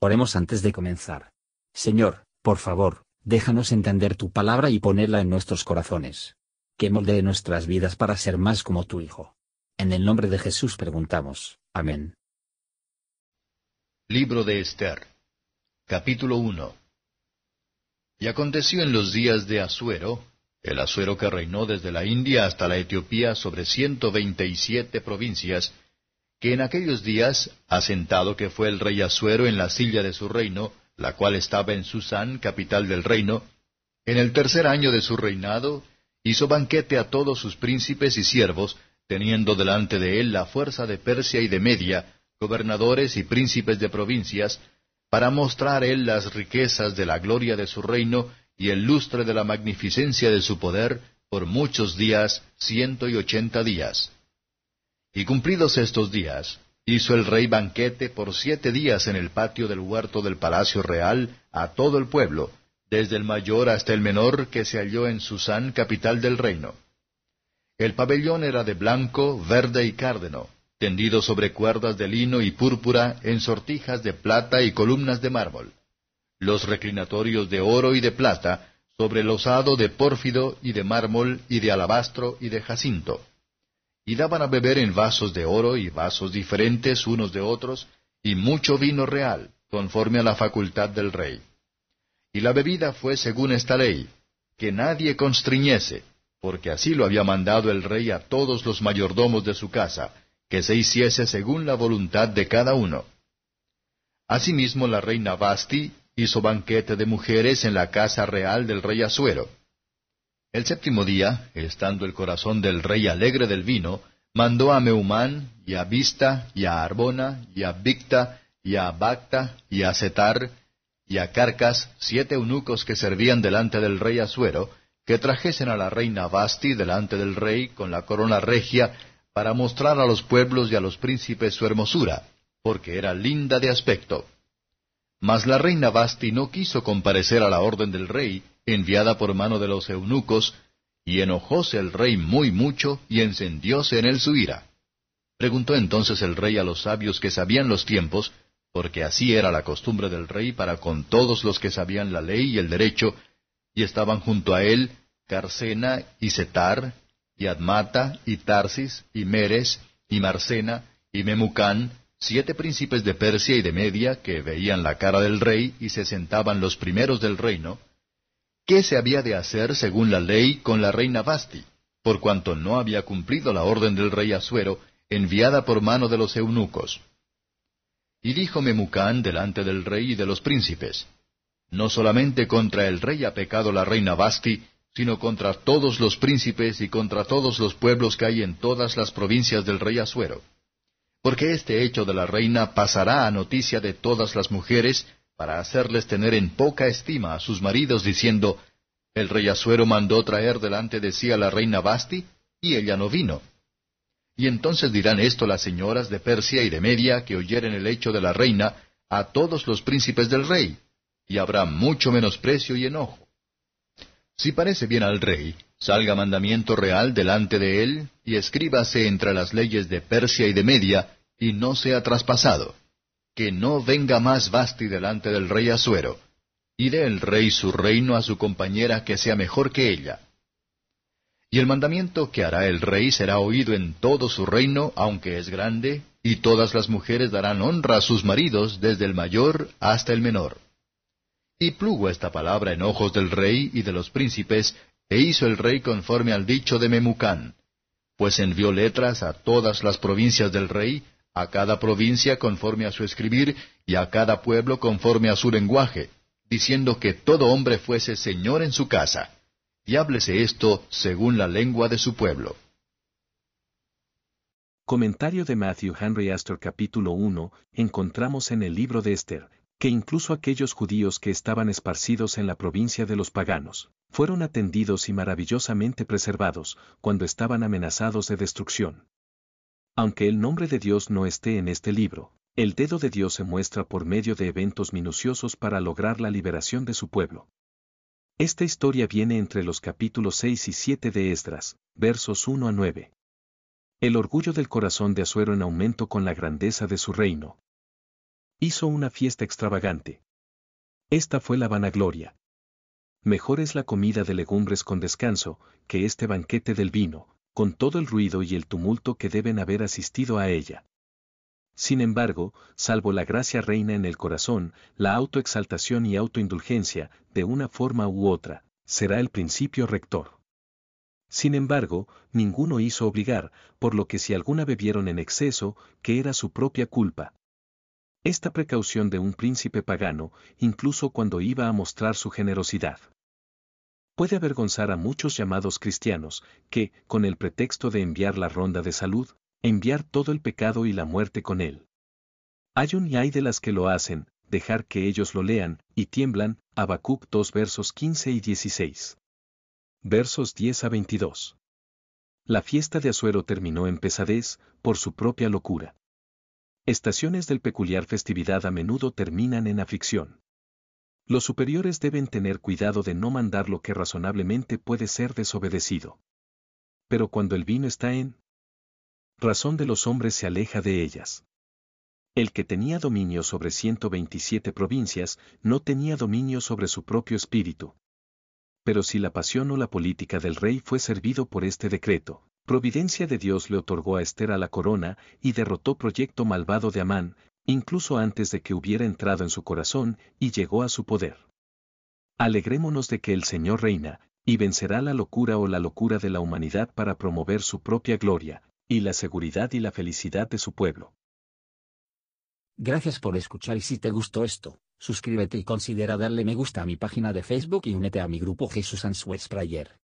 Oremos antes de comenzar. Señor, por favor, déjanos entender tu palabra y ponerla en nuestros corazones. Que moldee nuestras vidas para ser más como tu Hijo. En el nombre de Jesús preguntamos. Amén. Libro de Esther. Capítulo 1. Y aconteció en los días de Asuero, el Asuero que reinó desde la India hasta la Etiopía sobre ciento veinte y siete provincias, que en aquellos días, asentado que fue el rey Asuero en la silla de su reino, la cual estaba en Susán, capital del reino, en el tercer año de su reinado, hizo banquete a todos sus príncipes y siervos, teniendo delante de él la fuerza de Persia y de Media, gobernadores y príncipes de provincias, para mostrar él las riquezas de la gloria de su reino y el lustre de la magnificencia de su poder, por muchos días, ciento y ochenta días. Y cumplidos estos días, hizo el rey banquete por siete días en el patio del huerto del palacio real a todo el pueblo, desde el mayor hasta el menor que se halló en Susán, capital del reino. El pabellón era de blanco, verde y cárdeno, tendido sobre cuerdas de lino y púrpura en sortijas de plata y columnas de mármol. Los reclinatorios de oro y de plata, sobre el de pórfido y de mármol y de alabastro y de jacinto y daban a beber en vasos de oro y vasos diferentes unos de otros, y mucho vino real, conforme a la facultad del rey. Y la bebida fue según esta ley, que nadie constriñese, porque así lo había mandado el rey a todos los mayordomos de su casa, que se hiciese según la voluntad de cada uno. Asimismo la reina Basti hizo banquete de mujeres en la casa real del rey Asuero, el séptimo día, estando el corazón del rey alegre del vino, mandó a Meumán, y a Vista, y a Arbona, y a Victa, y a Bacta, y a Setar, y a Carcas, siete eunucos que servían delante del rey Asuero, que trajesen a la reina Basti delante del rey con la corona regia, para mostrar a los pueblos y a los príncipes su hermosura, porque era linda de aspecto. Mas la reina Basti no quiso comparecer a la orden del rey, enviada por mano de los eunucos, y enojóse el rey muy mucho, y encendióse en él su ira. Preguntó entonces el rey a los sabios que sabían los tiempos, porque así era la costumbre del rey para con todos los que sabían la ley y el derecho, y estaban junto a él Carcena y Setar, y Admata, y Tarsis, y Meres, y Marcena, y Memucán, siete príncipes de Persia y de Media, que veían la cara del rey y se sentaban los primeros del reino, qué se había de hacer según la ley con la reina Basti, por cuanto no había cumplido la orden del rey Asuero, enviada por mano de los eunucos. Y dijo Memucán delante del rey y de los príncipes, No solamente contra el rey ha pecado la reina Basti, sino contra todos los príncipes y contra todos los pueblos que hay en todas las provincias del rey Asuero. Porque este hecho de la reina pasará a noticia de todas las mujeres, para hacerles tener en poca estima a sus maridos, diciendo, El rey Asuero mandó traer delante de sí a la reina Basti, y ella no vino. Y entonces dirán esto las señoras de Persia y de Media que oyeren el hecho de la reina a todos los príncipes del rey, y habrá mucho menosprecio y enojo. Si parece bien al rey, salga mandamiento real delante de él, y escríbase entre las leyes de Persia y de Media, y no sea traspasado que no venga más Basti delante del rey Asuero, y dé el rey su reino a su compañera que sea mejor que ella. Y el mandamiento que hará el rey será oído en todo su reino, aunque es grande, y todas las mujeres darán honra a sus maridos, desde el mayor hasta el menor. Y plugo esta palabra en ojos del rey y de los príncipes, e hizo el rey conforme al dicho de Memucán, pues envió letras a todas las provincias del rey, a cada provincia conforme a su escribir, y a cada pueblo conforme a su lenguaje, diciendo que todo hombre fuese señor en su casa, y háblese esto según la lengua de su pueblo. Comentario de Matthew Henry Astor capítulo 1, encontramos en el libro de Esther, que incluso aquellos judíos que estaban esparcidos en la provincia de los paganos, fueron atendidos y maravillosamente preservados, cuando estaban amenazados de destrucción. Aunque el nombre de Dios no esté en este libro, el dedo de Dios se muestra por medio de eventos minuciosos para lograr la liberación de su pueblo. Esta historia viene entre los capítulos 6 y 7 de Esdras, versos 1 a 9. El orgullo del corazón de Asuero en aumento con la grandeza de su reino. Hizo una fiesta extravagante. Esta fue la vanagloria. Mejor es la comida de legumbres con descanso, que este banquete del vino, con todo el ruido y el tumulto que deben haber asistido a ella. Sin embargo, salvo la gracia reina en el corazón, la autoexaltación y autoindulgencia, de una forma u otra, será el principio rector. Sin embargo, ninguno hizo obligar, por lo que si alguna bebieron en exceso, que era su propia culpa. Esta precaución de un príncipe pagano, incluso cuando iba a mostrar su generosidad. Puede avergonzar a muchos llamados cristianos, que, con el pretexto de enviar la ronda de salud, enviar todo el pecado y la muerte con él. Hay un y hay de las que lo hacen, dejar que ellos lo lean, y tiemblan, Habacuc 2 versos 15 y 16. Versos 10 a 22. La fiesta de Azuero terminó en pesadez, por su propia locura. Estaciones del peculiar festividad a menudo terminan en aflicción. Los superiores deben tener cuidado de no mandar lo que razonablemente puede ser desobedecido. Pero cuando el vino está en razón de los hombres se aleja de ellas. El que tenía dominio sobre 127 provincias no tenía dominio sobre su propio espíritu. Pero si la pasión o la política del rey fue servido por este decreto, providencia de Dios le otorgó a Esther a la corona y derrotó proyecto malvado de Amán, incluso antes de que hubiera entrado en su corazón y llegó a su poder. Alegrémonos de que el Señor reina, y vencerá la locura o la locura de la humanidad para promover su propia gloria, y la seguridad y la felicidad de su pueblo. Gracias por escuchar y si te gustó esto, suscríbete y considera darle me gusta a mi página de Facebook y únete a mi grupo Jesús Answers Prayer.